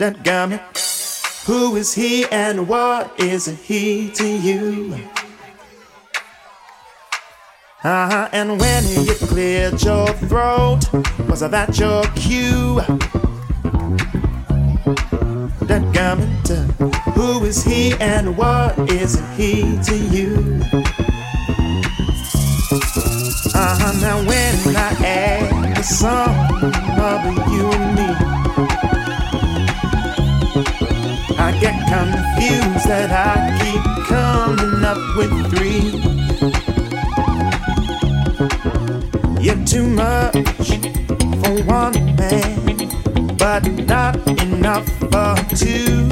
That got. Who is he and what is he to you? Uh-huh, and when you cleared your throat, was that your cue? That garment, who is he and what is he to you? Uh-huh, now when I add the sum of you and me, confused that I keep coming up with three. You're too much for one man, but not enough for two.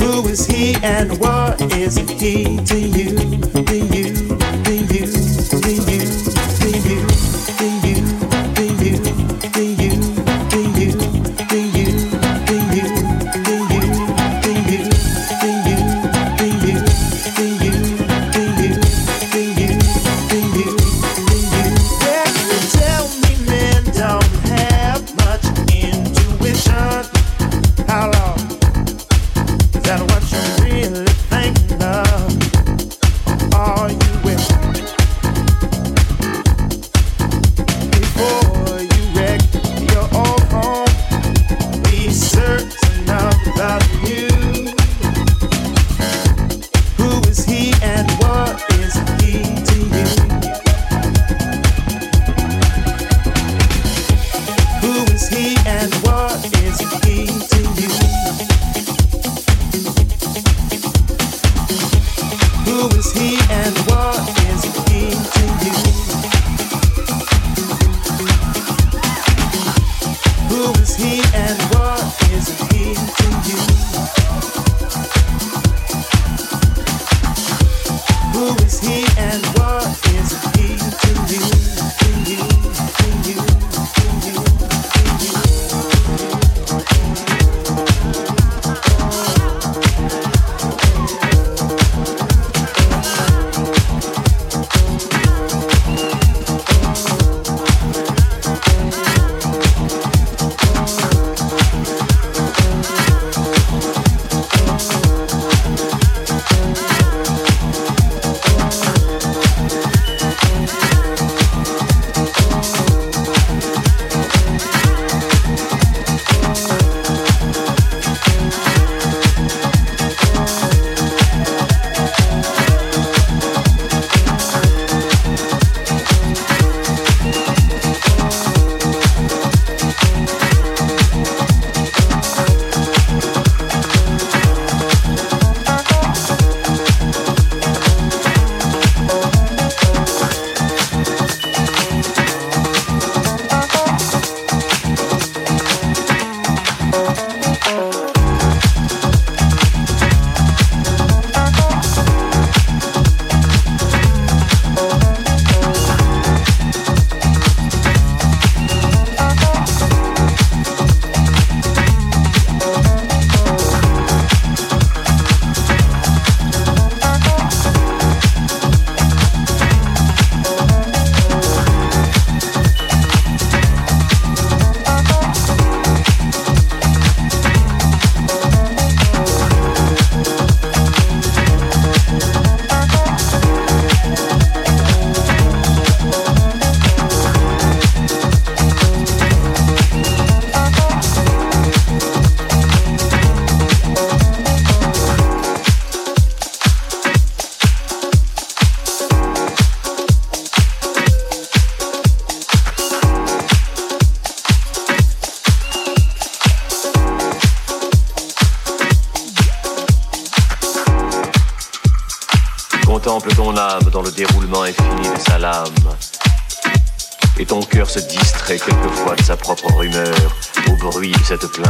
Who is he and what is he to you? To you? cette planète.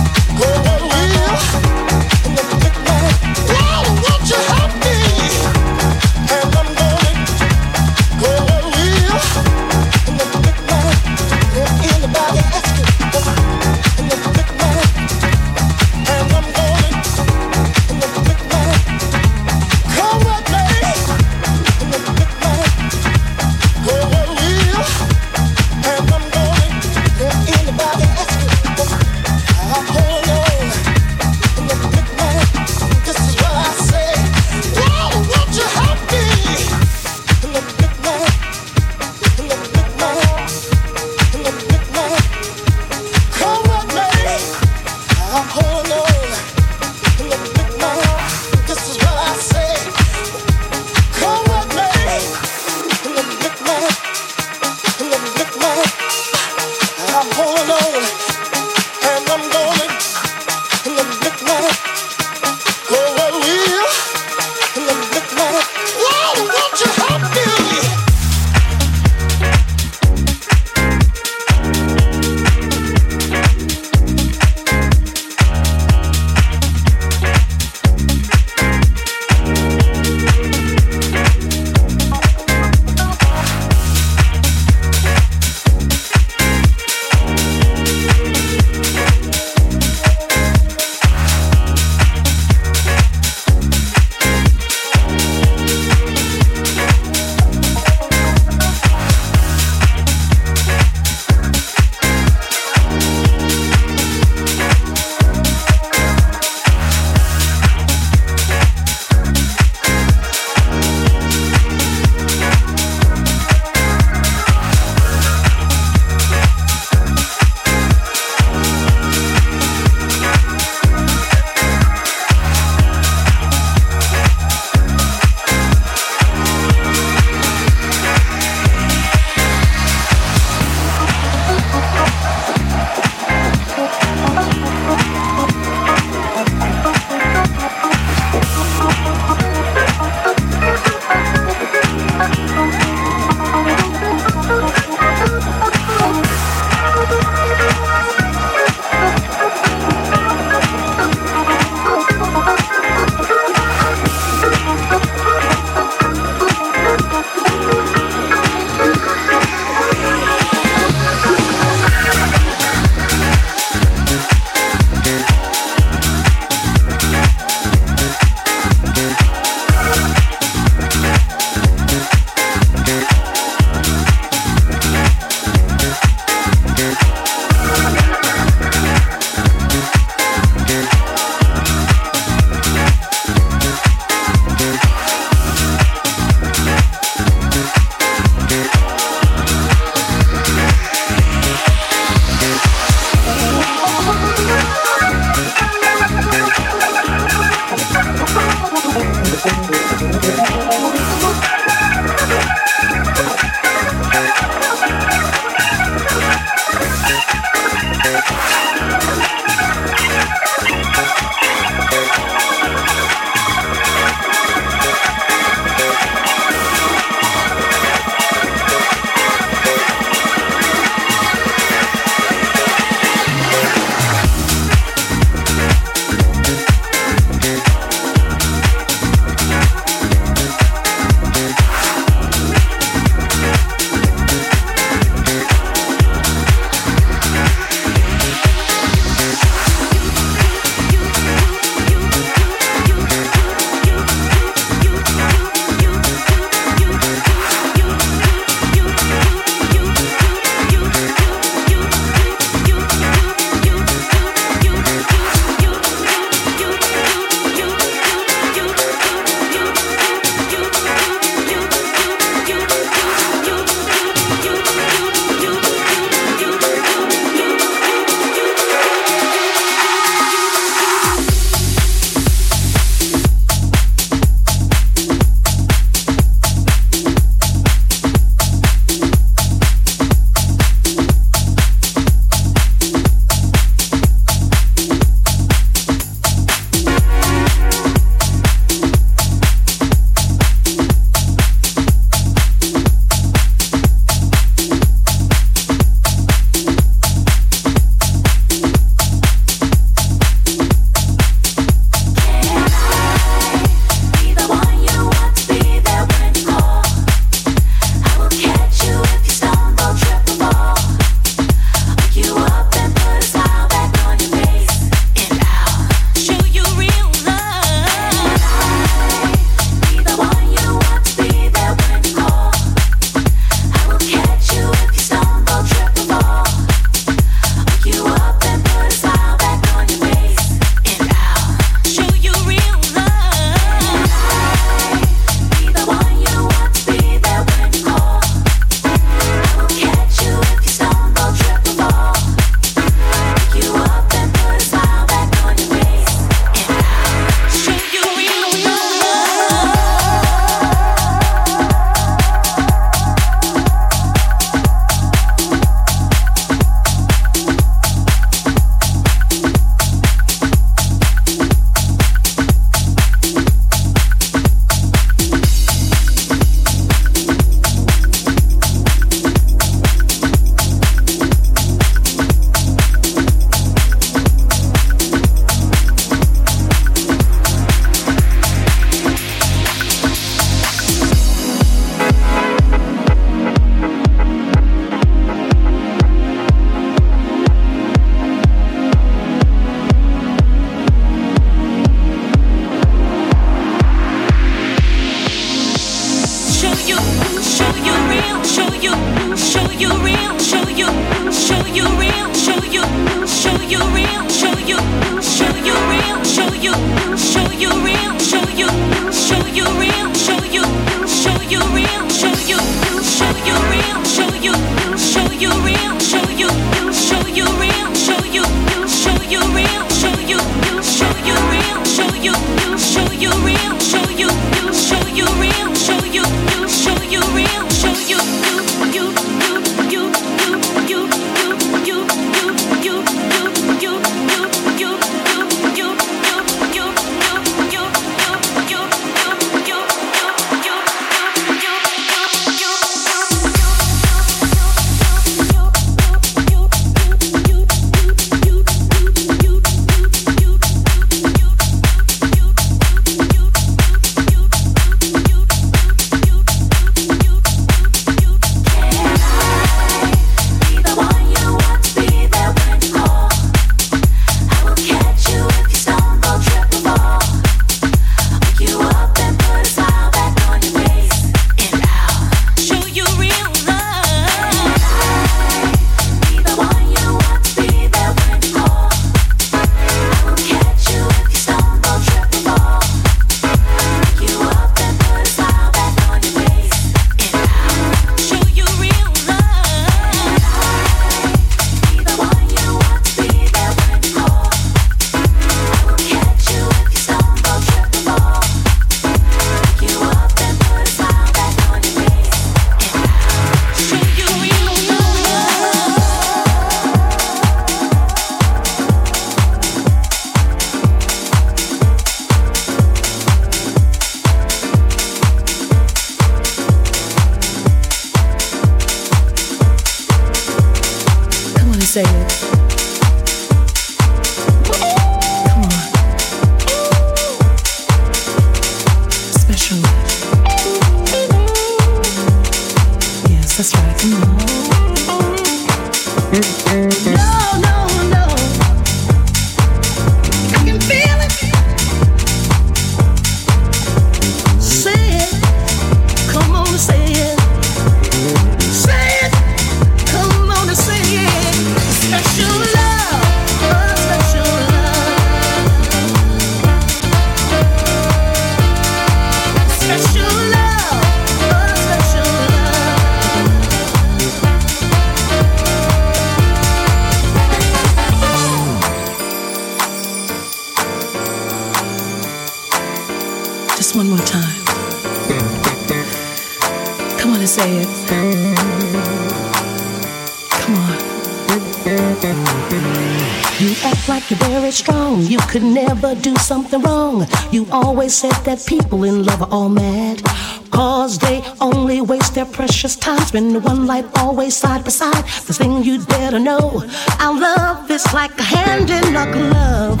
Said that people in love are all mad. Cause they only waste their precious time spending one life always side by side. The thing you'd better know our love is like a hand in a glove.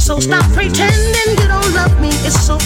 So stop pretending it's so